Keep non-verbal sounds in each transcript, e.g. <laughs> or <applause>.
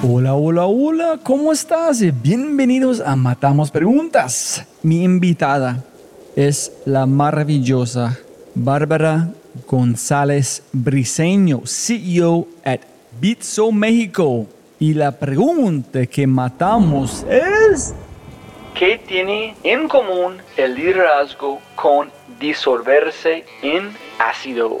Hola, hola, hola, ¿cómo estás? Bienvenidos a Matamos Preguntas. Mi invitada es la maravillosa Bárbara González Briseño, CEO at Bitso México. Y la pregunta que matamos es... ¿Qué tiene en común el liderazgo con disolverse en ácido?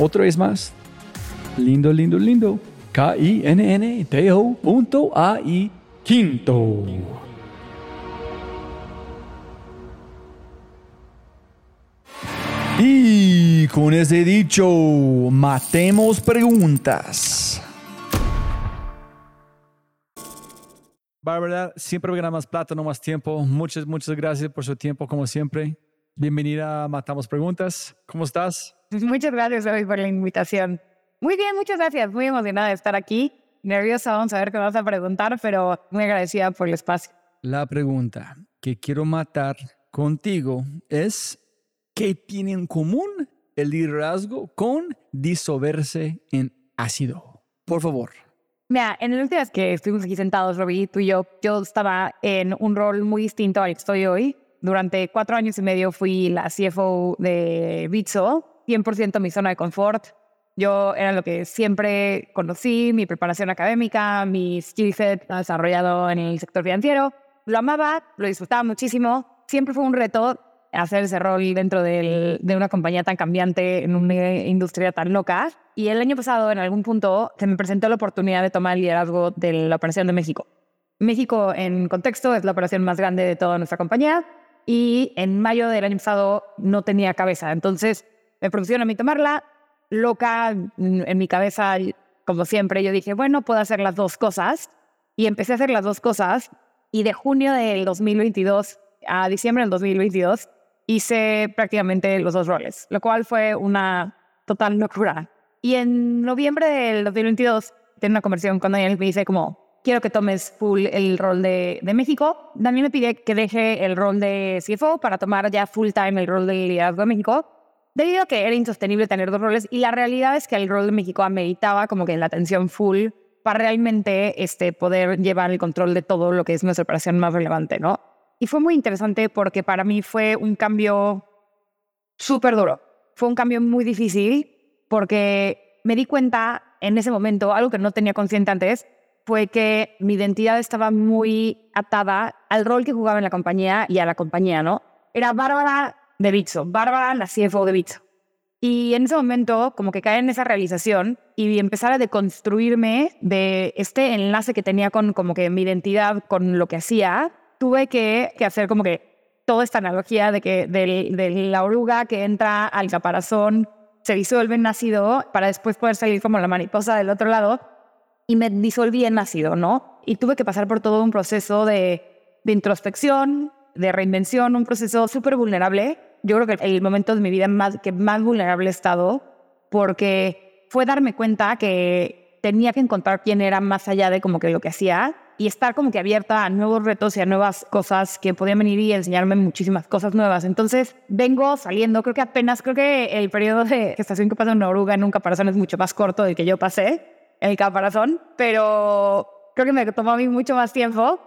Otra vez más. Lindo, lindo, lindo. K-I-N-N-T-O punto A-I quinto. Y con ese dicho, matemos preguntas. Bárbara, siempre gana más plata, no más tiempo. Muchas, muchas gracias por su tiempo, como siempre. Bienvenida a Matamos Preguntas. ¿Cómo estás? Muchas gracias, hoy por la invitación. Muy bien, muchas gracias. Muy emocionada de estar aquí. Nerviosa, vamos a ver qué vas a preguntar, pero muy agradecida por el espacio. La pregunta que quiero matar contigo es, ¿qué tiene en común el liderazgo con disolverse en ácido? Por favor. Mira, en último vez que estuvimos aquí sentados, Robbie, tú y yo, yo estaba en un rol muy distinto al que estoy hoy. Durante cuatro años y medio fui la CFO de Bitso 100% mi zona de confort. Yo era lo que siempre conocí, mi preparación académica, mi skill set desarrollado en el sector financiero. Lo amaba, lo disfrutaba muchísimo. Siempre fue un reto hacer ese rol dentro de una compañía tan cambiante, en una industria tan loca. Y el año pasado, en algún punto, se me presentó la oportunidad de tomar el liderazgo de la operación de México. México, en contexto, es la operación más grande de toda nuestra compañía. Y en mayo del año pasado no tenía cabeza. Entonces, me propusieron a mí tomarla, loca en mi cabeza, como siempre, yo dije, bueno, puedo hacer las dos cosas. Y empecé a hacer las dos cosas. Y de junio del 2022 a diciembre del 2022 hice prácticamente los dos roles, lo cual fue una total locura. Y en noviembre del 2022 tengo una conversación con Daniel me dice como, quiero que tomes full el rol de, de México. Daniel me pide que deje el rol de CFO para tomar ya full time el rol de liderazgo de México debido a que era insostenible tener dos roles y la realidad es que el rol de México ameritaba como que la atención full para realmente este, poder llevar el control de todo lo que es nuestra operación más relevante, ¿no? Y fue muy interesante porque para mí fue un cambio súper duro. Fue un cambio muy difícil porque me di cuenta en ese momento, algo que no tenía consciente antes, fue que mi identidad estaba muy atada al rol que jugaba en la compañía y a la compañía, ¿no? Era Bárbara de Bitso, Bárbara, la CFO de Bitso. Y en ese momento, como que cae en esa realización y empezar a deconstruirme de este enlace que tenía con como que mi identidad, con lo que hacía, tuve que, hacer como que toda esta analogía de que de la oruga que entra al caparazón se disuelve en ácido para después poder salir como la mariposa del otro lado y me disolví en ácido, ¿no? Y tuve que pasar por todo un proceso de, de introspección, de reinvención, un proceso súper vulnerable. Yo creo que el momento de mi vida más, que más vulnerable he estado porque fue darme cuenta que tenía que encontrar quién era más allá de como que lo que hacía y estar como que abierta a nuevos retos y a nuevas cosas que podían venir y enseñarme muchísimas cosas nuevas. Entonces vengo saliendo, creo que apenas, creo que el periodo de gestación que pasa una oruga en un caparazón es mucho más corto del que yo pasé en el caparazón, pero creo que me tomó a mí mucho más tiempo.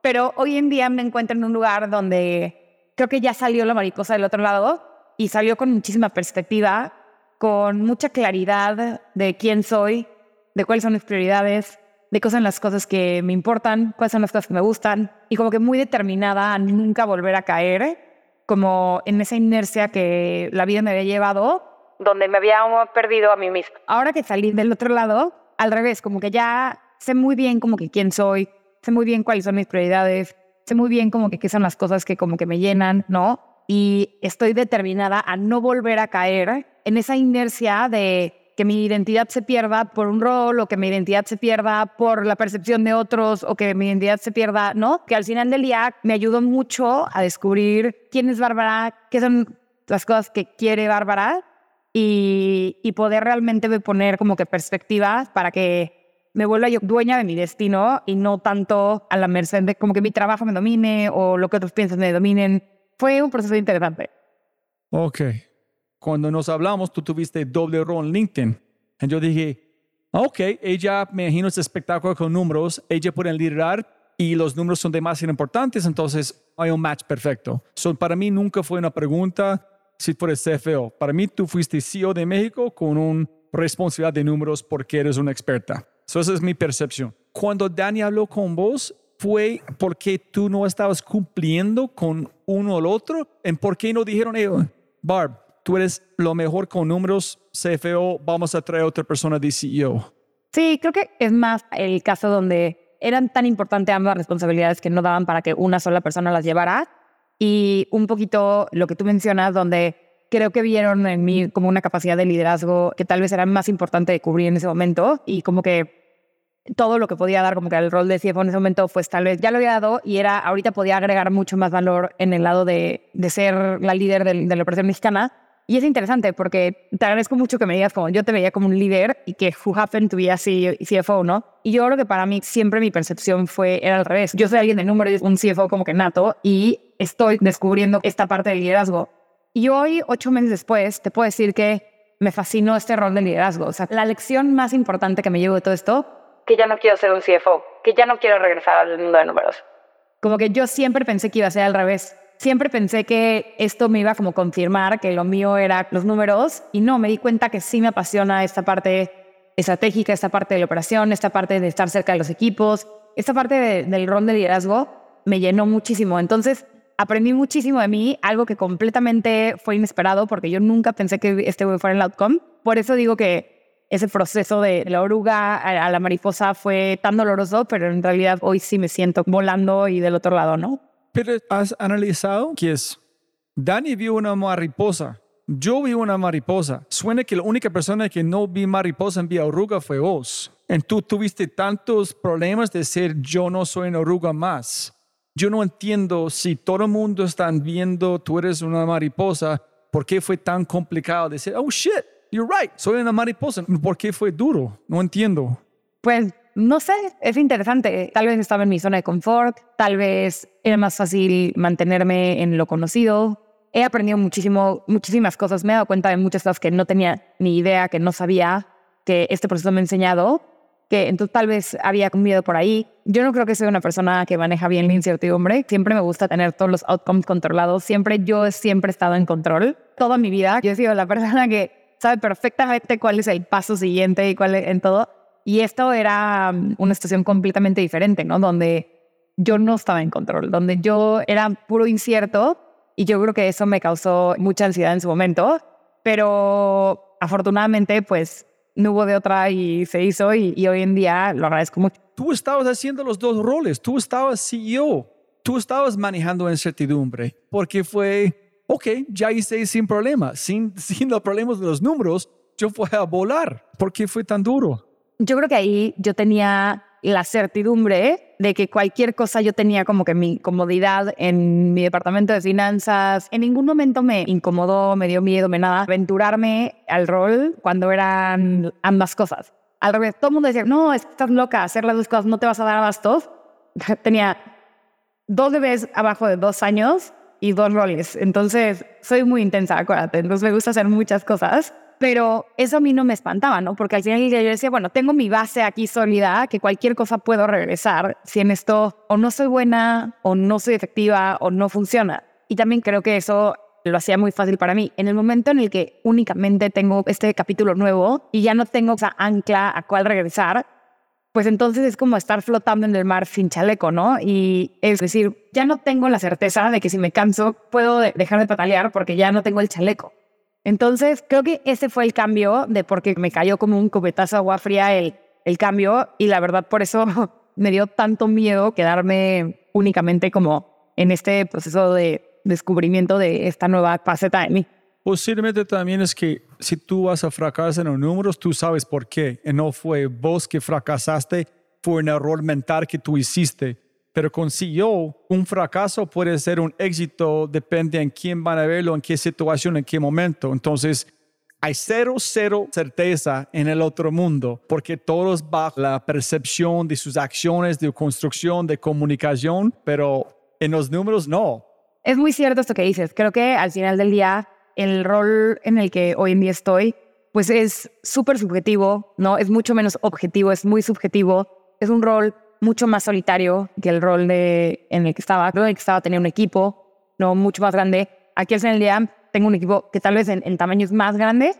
Pero hoy en día me encuentro en un lugar donde creo que ya salió la mariposa del otro lado y salió con muchísima perspectiva, con mucha claridad de quién soy, de cuáles son mis prioridades, de cuáles son las cosas que me importan, cuáles son las cosas que me gustan, y como que muy determinada a nunca volver a caer, como en esa inercia que la vida me había llevado, donde me había perdido a mí misma. Ahora que salí del otro lado, al revés, como que ya sé muy bien como que quién soy, sé muy bien cuáles son mis prioridades, sé muy bien como que qué son las cosas que como que me llenan, ¿no? Y estoy determinada a no volver a caer en esa inercia de que mi identidad se pierda por un rol o que mi identidad se pierda por la percepción de otros o que mi identidad se pierda, ¿no? Que al final del día me ayudó mucho a descubrir quién es Bárbara, qué son las cosas que quiere Bárbara y, y poder realmente poner como que perspectivas para que me vuelva yo dueña de mi destino y no tanto a la merced de como que mi trabajo me domine o lo que otros piensan me dominen. Fue un proceso interesante. Ok cuando nos hablamos, tú tuviste doble rol en LinkedIn. Y yo dije, ok, ella me imagino este espectáculo con números, ella puede liderar y los números son demasiado importantes, entonces hay un match perfecto. So, para mí nunca fue una pregunta si fueras CFO. Para mí tú fuiste CEO de México con una responsabilidad de números porque eres una experta. So, esa es mi percepción. Cuando Dani habló con vos, fue porque tú no estabas cumpliendo con uno o el otro. ¿En por qué no dijeron, ellos, Barb, tú eres lo mejor con números, CFO, vamos a traer a otra persona de CEO. Sí, creo que es más el caso donde eran tan importantes ambas responsabilidades que no daban para que una sola persona las llevara. Y un poquito lo que tú mencionas, donde creo que vieron en mí como una capacidad de liderazgo que tal vez era más importante de cubrir en ese momento y como que todo lo que podía dar, como que el rol de CFO en ese momento, pues tal vez ya lo había dado y era, ahorita podía agregar mucho más valor en el lado de, ser la líder de, de la operación mexicana y es interesante porque te agradezco mucho que me digas como yo te veía como un líder y que who happened to be a CFO, ¿no? Y yo creo que para mí siempre mi percepción fue, era al revés. Yo soy alguien de números, un CFO como que nato y estoy descubriendo esta parte del liderazgo. Y hoy, ocho meses después, te puedo decir que me fascinó este rol de liderazgo. O sea, la lección más importante que me llevo de todo esto, que ya no quiero ser un CFO, que ya no quiero regresar al mundo de números. Como que yo siempre pensé que iba a ser al revés siempre pensé que esto me iba como confirmar que lo mío era los números y no, me di cuenta que sí me apasiona esta parte estratégica, esta parte de la operación, esta parte de estar cerca de los equipos, esta parte del rol de liderazgo me llenó muchísimo. Entonces, aprendí muchísimo de mí, algo que completamente fue inesperado porque yo nunca pensé que este fuera el outcome. Por eso digo que ese proceso de la oruga a la mariposa fue tan doloroso, pero en realidad hoy sí me siento volando y del otro lado, ¿no? Pero has analizado que es, Dani vio una mariposa, yo vi una mariposa. Suena que la única persona que no vi mariposa en Vía Oruga fue vos. Y tú tuviste tantos problemas de decir yo no soy una oruga más. Yo no entiendo si todo el mundo está viendo tú eres una mariposa, ¿por qué fue tan complicado decir, oh shit, you're right, soy una mariposa? ¿Por qué fue duro? No entiendo. Pues no sé, es interesante. Tal vez estaba en mi zona de confort, tal vez era más fácil mantenerme en lo conocido. He aprendido muchísimo, muchísimas cosas. Me he dado cuenta de muchas cosas que no tenía ni idea, que no sabía, que este proceso me ha enseñado, que entonces tal vez había miedo por ahí. Yo no creo que soy una persona que maneja bien la incertidumbre. Siempre me gusta tener todos los outcomes controlados. Siempre yo siempre he estado en control. Toda mi vida yo he sido la <laughs> persona que sabe perfectamente cuál es el paso siguiente y cuál es en todo. Y esto era mm, una situación completamente diferente, ¿no? Donde yo no estaba en control, donde yo era puro incierto y yo creo que eso me causó mucha ansiedad en su momento, pero afortunadamente pues no hubo de otra y se hizo y, hoy en día lo agradezco mucho. Tú estabas haciendo los dos roles, tú estabas CEO, tú estabas manejando incertidumbre, porque fue, ok, ya hice sin problema, sin, <laughs> sin los problemas de los números, yo fui a volar. ¿Por qué fue tan duro? Yo creo que ahí yo tenía la certidumbre de que cualquier cosa yo tenía como que mi comodidad en mi departamento de finanzas. En ningún momento me incomodó, me dio miedo, me nada aventurarme al rol cuando eran ambas cosas. Al revés, todo el mundo decía, no, estás loca, hacer las dos cosas, no te vas a dar abastos. <laughs> Tenía dos bebés abajo de dos años y dos roles. Entonces, soy muy intensa, acuérdate. Entonces, me gusta hacer muchas cosas pero eso a mí no me espantaba, ¿no? Porque al final yo decía, bueno, tengo mi base aquí sólida, que cualquier cosa puedo regresar si en esto o no soy buena, o no soy efectiva, o no funciona. Y también creo que eso lo hacía muy fácil para mí. En el momento en el que únicamente tengo este capítulo nuevo y ya no tengo esa ancla a cuál regresar, pues entonces es como estar flotando en el mar sin chaleco, ¿no? Y es decir, ya no tengo la certeza de que si me canso puedo dejar de patalear porque ya no tengo el chaleco. Entonces, creo que ese fue el cambio de porque me cayó como un cubetazo de agua fría el, el cambio y la verdad por eso <laughs> me dio tanto miedo quedarme únicamente como en este proceso de descubrimiento de esta nueva faceta de mí. Posiblemente también es que si tú vas a fracasar en los números, tú sabes por qué. Y no fue vos que fracasaste, fue un error mental que tú hiciste pero con CEO, un fracaso puede ser un éxito, depende en quién van a verlo, en qué situación, en qué momento. Entonces, hay cero, cero certeza en el otro mundo, porque todos bajo la percepción de sus acciones, de construcción, de comunicación, pero en los números no. Es muy cierto esto que dices. Creo que al final del día, el rol en el que hoy en día estoy, pues es súper subjetivo, ¿no? Es mucho menos objetivo, es muy subjetivo. Es un rol mucho más solitario que el rol de, en el que estaba. Creo que estaba tenía un equipo no mucho más grande. Aquí al el día tengo un equipo que tal vez en, tamaño es más grande,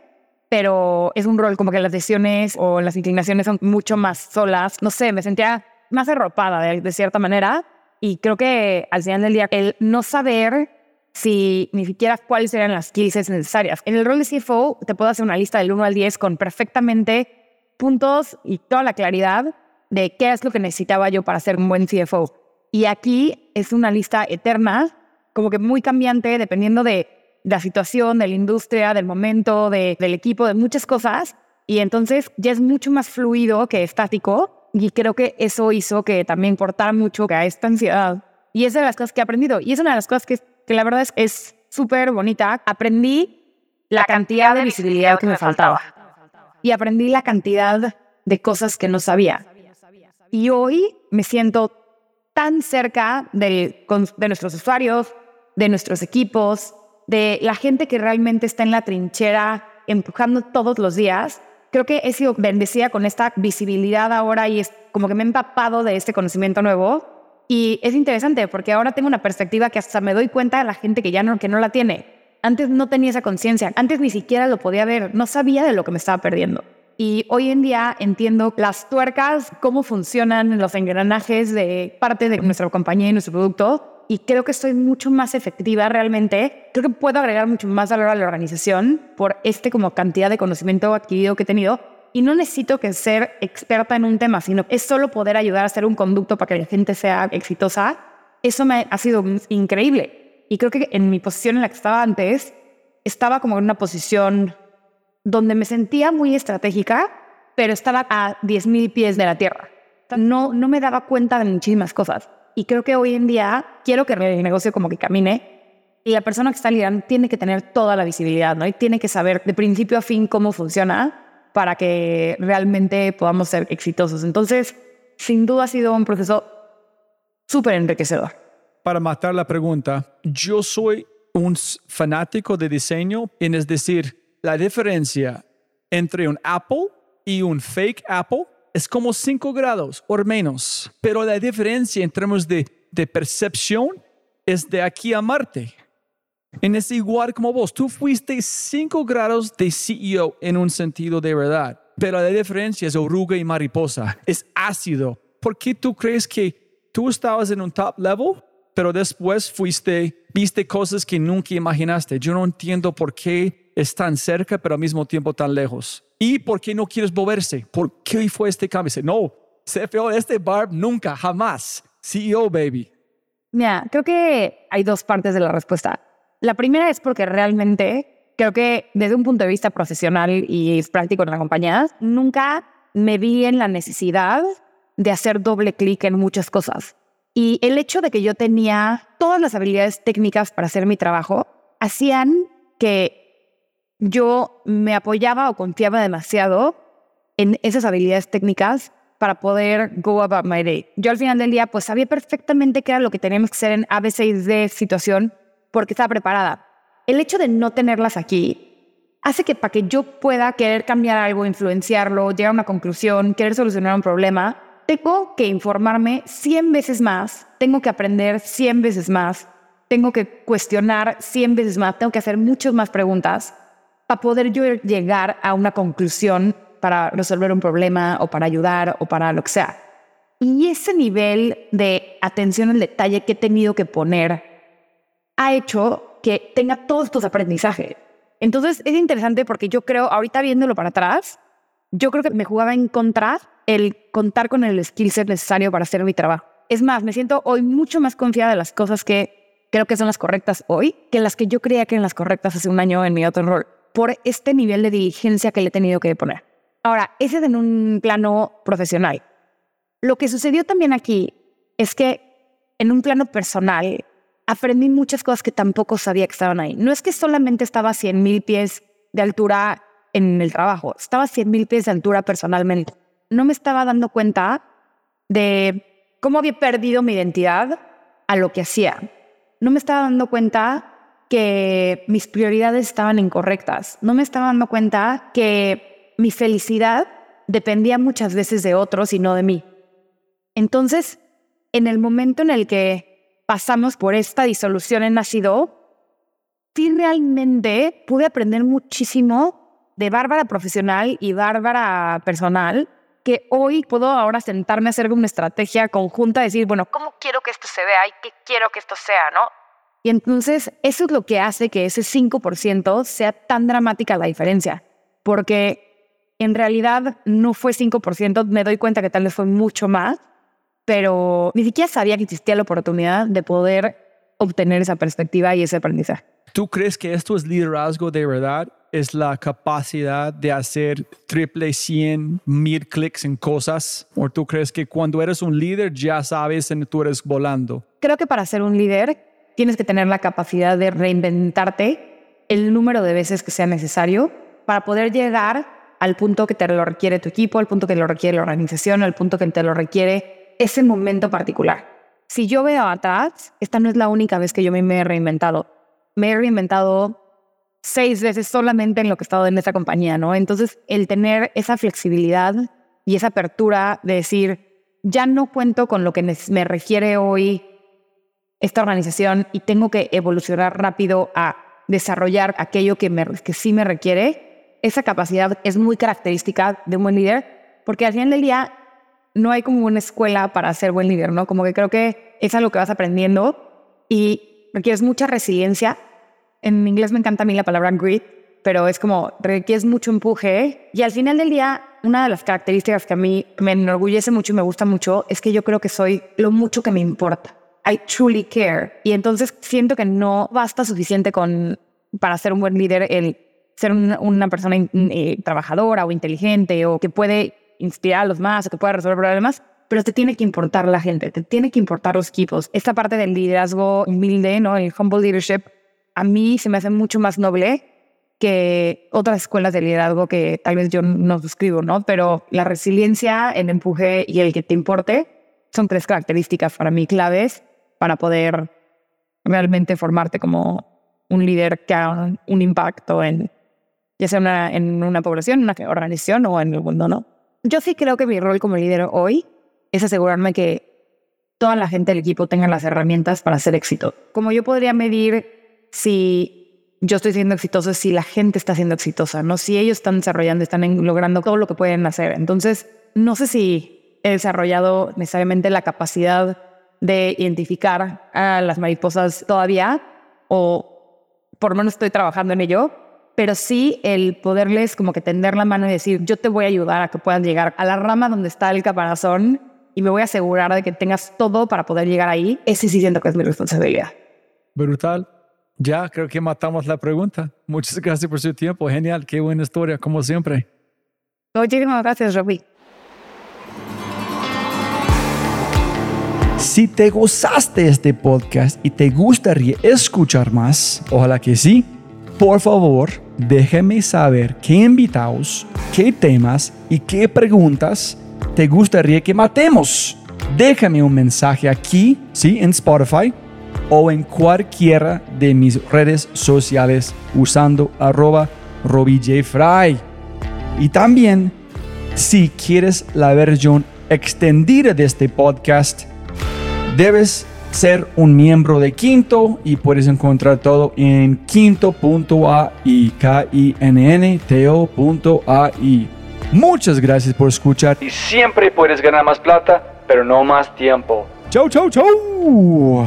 pero es un rol como que las decisiones o las inclinaciones son mucho más solas. No sé, me sentía más arropada de, de cierta manera y creo que al final del día el no saber si ni siquiera cuáles eran las skills necesarias. En el rol de CFO te puedo hacer una lista del 1 al 10 con perfectamente puntos y toda la claridad de qué es lo que necesitaba yo para ser un buen CFO. Y aquí es una lista eterna, como que muy cambiante, dependiendo de, la situación, de la industria, del momento, del equipo, de muchas cosas. Y entonces ya es mucho más fluido que estático. Y creo que eso hizo que también importara mucho a esta ansiedad. Y es de las cosas que he aprendido. Y es una de las cosas que, que la verdad es súper bonita. Aprendí la cantidad de visibilidad que me faltaba. Y aprendí la cantidad de cosas que no sabía. Y hoy me siento tan cerca de, nuestros usuarios, de nuestros equipos, de la gente que realmente está en la trinchera empujando todos los días. Creo que he sido bendecida con esta visibilidad ahora y es como que me he empapado de este conocimiento nuevo. Y es interesante porque ahora tengo una perspectiva que hasta me doy cuenta de la gente que ya no, que no la tiene. Antes no tenía esa conciencia, antes ni siquiera lo podía ver, no sabía de lo que me estaba perdiendo. Y hoy en día entiendo las tuercas, cómo funcionan los engranajes de parte de nuestra compañía y nuestro producto. Y creo que estoy mucho más efectiva realmente. Creo que puedo agregar mucho más valor a la organización por este como cantidad de conocimiento adquirido que he tenido. Y no necesito que ser experta en un tema, sino es solo poder ayudar a hacer un conducto para que la gente sea exitosa. Eso me ha sido increíble. Y creo que en mi posición en la que estaba antes, estaba como en una posición donde me sentía muy estratégica, pero estaba a 10.000 pies de la tierra. No, no me daba cuenta de muchísimas cosas. Y creo que hoy en día quiero que el negocio como que camine y la persona que está liderando tiene que tener toda la visibilidad, ¿no? Y tiene que saber de principio a fin cómo funciona para que realmente podamos ser exitosos. Entonces, sin duda ha sido un proceso súper enriquecedor. Para matar la pregunta, yo soy un fanático de diseño, es decir, la diferencia entre un Apple y un fake Apple es como 5 grados o menos, pero la diferencia en términos de, de percepción es de aquí a Marte. En ese igual como vos, tú fuiste 5 grados de CEO en un sentido de verdad, pero la diferencia es oruga y mariposa, es ácido. ¿Por qué tú crees que tú estabas en un top level, pero después fuiste, viste cosas que nunca imaginaste. Yo no entiendo por qué es tan cerca, pero al mismo tiempo tan lejos. ¿Y por qué no quieres moverse? ¿Por qué fue este cambio? Dice, no, CFO este Barb nunca, jamás. CEO, baby. Mira, creo que hay dos partes de la respuesta. La primera es porque realmente creo que desde un punto de vista profesional y práctico en la compañía, nunca me vi en la necesidad de hacer doble clic en muchas cosas. Y el hecho de que yo tenía todas las habilidades técnicas para hacer mi trabajo, hacían que yo me apoyaba o confiaba demasiado en esas habilidades técnicas para poder go about my day. Yo al final del día, pues sabía perfectamente qué era lo que teníamos que hacer en ABC situación porque estaba preparada. El hecho de no tenerlas aquí hace que para que yo pueda querer cambiar algo, influenciarlo, llegar a una conclusión, querer solucionar un problema, tengo que informarme 100 veces más, tengo que aprender 100 veces más, tengo que cuestionar 100 veces más, tengo que hacer muchas más preguntas para poder yo llegar a una conclusión para resolver un problema o para ayudar o para lo que sea. Y ese nivel de atención al detalle que he tenido que poner ha hecho que tenga todos estos aprendizajes. Entonces es interesante porque yo creo, ahorita viéndolo para atrás, yo creo que me jugaba en contra el contar con el skill set necesario para hacer mi trabajo. Es más, me siento hoy mucho más confiada de las cosas que creo que son las correctas hoy que las que yo creía que eran las correctas hace un año en mi otro rol, por este nivel de diligencia que le he tenido que poner. Ahora, ese es en un plano profesional. Lo que sucedió también aquí es que en un plano personal aprendí muchas cosas que tampoco sabía que estaban ahí. No es que solamente estaba a 100 mil pies de altura en el trabajo, estaba a 100 mil pies de altura personalmente. No me estaba dando cuenta de cómo había perdido mi identidad a lo que hacía. No me estaba dando cuenta que mis prioridades estaban incorrectas. No me estaba dando cuenta que mi felicidad dependía muchas veces de otros y no de mí. Entonces, en el momento en el que pasamos por esta disolución en Nacido, sí realmente pude aprender muchísimo de Bárbara profesional y Bárbara personal, que hoy puedo ahora sentarme a hacer una estrategia conjunta, decir, bueno, ¿cómo quiero que esto se vea y qué quiero que esto sea, no? Y entonces eso es lo que hace que ese 5% sea tan dramática la diferencia, porque en realidad no fue 5%, me doy cuenta que tal vez fue mucho más, pero ni siquiera sabía que existía la oportunidad de poder obtener esa perspectiva y ese aprendizaje. ¿Tú crees que esto es liderazgo de verdad? ¿Es la capacidad de hacer triple 100 mil clics en cosas? ¿O tú crees que cuando eres un líder ya sabes en tú eres volando? Creo que para ser un líder tienes que tener la capacidad de reinventarte el número de veces que sea necesario para poder llegar al punto que te lo requiere tu equipo, al punto que lo requiere la organización, al punto que te lo requiere ese momento particular. Si yo veo atrás, esta no es la única vez que yo me he reinventado. Me he reinventado seis veces solamente en lo que he estado en esta compañía, ¿no? Entonces, el tener esa flexibilidad y esa apertura de decir, ya no cuento con lo que me requiere hoy esta organización y tengo que evolucionar rápido a desarrollar aquello que, que sí me requiere, esa capacidad es muy característica de un buen líder, porque al final del día no hay como una escuela para ser buen líder, ¿no? Como que creo que es algo que vas aprendiendo y requieres mucha resiliencia. En inglés me encanta a mí la palabra grit, pero es como requieres mucho empuje. Y al final del día, una de las características que a mí me enorgullece mucho y me gusta mucho es que yo creo que soy lo mucho que me importa. I truly care. Y entonces siento que no basta suficiente con para ser un buen líder el ser una, persona eh, trabajadora o inteligente o que puede inspirar a los más o que pueda resolver problemas, pero te tiene que importar la gente, te tiene que importar los equipos. Esta parte del liderazgo humilde, ¿no? el humble leadership, a mí se me hace mucho más noble que otras escuelas de liderazgo que tal vez yo no suscribo, ¿no? Pero la resiliencia, el empuje y el que te importe son tres características para mí claves para poder realmente formarte como un líder que haga un impacto en, ya sea en una población, una organización o en el mundo, ¿no? Yo sí creo que mi rol como líder hoy es asegurarme que toda la gente del equipo tenga las herramientas para hacer éxito. Como yo podría medir si yo estoy siendo exitoso, si la gente está siendo exitosa, ¿no? Si ellos están desarrollando, están logrando todo lo que pueden hacer. Entonces, no sé si he desarrollado necesariamente la capacidad de identificar a las mariposas todavía, o por lo menos estoy trabajando en ello, pero sí el poderles como que tender la mano y decir, yo te voy a ayudar a que puedan llegar a la rama donde está el caparazón y me voy a asegurar de que tengas todo para poder llegar ahí. Ese sí siento que es mi responsabilidad. Brutal. Ya creo que matamos la pregunta. Muchas <laughs> gracias por su tiempo. Genial. Qué buena historia, como siempre. Muchísimas gracias, Robbie. Si te gozaste este podcast y te gustaría escuchar más, ojalá que sí, por favor, déjame saber qué invitados, qué temas y qué preguntas te gustaría que matemos? Déjame un mensaje aquí, ¿sí? En Spotify o en cualquiera de mis redes sociales usando arroba RobbieJFry. Y también, si quieres la versión extendida de este podcast, debes ser un miembro de Quinto y puedes encontrar todo en quinto.ai, K-I-N-N-T-O.ai. Muchas gracias por escuchar y siempre puedes ganar más plata, pero no más tiempo. Chau, chau, chau.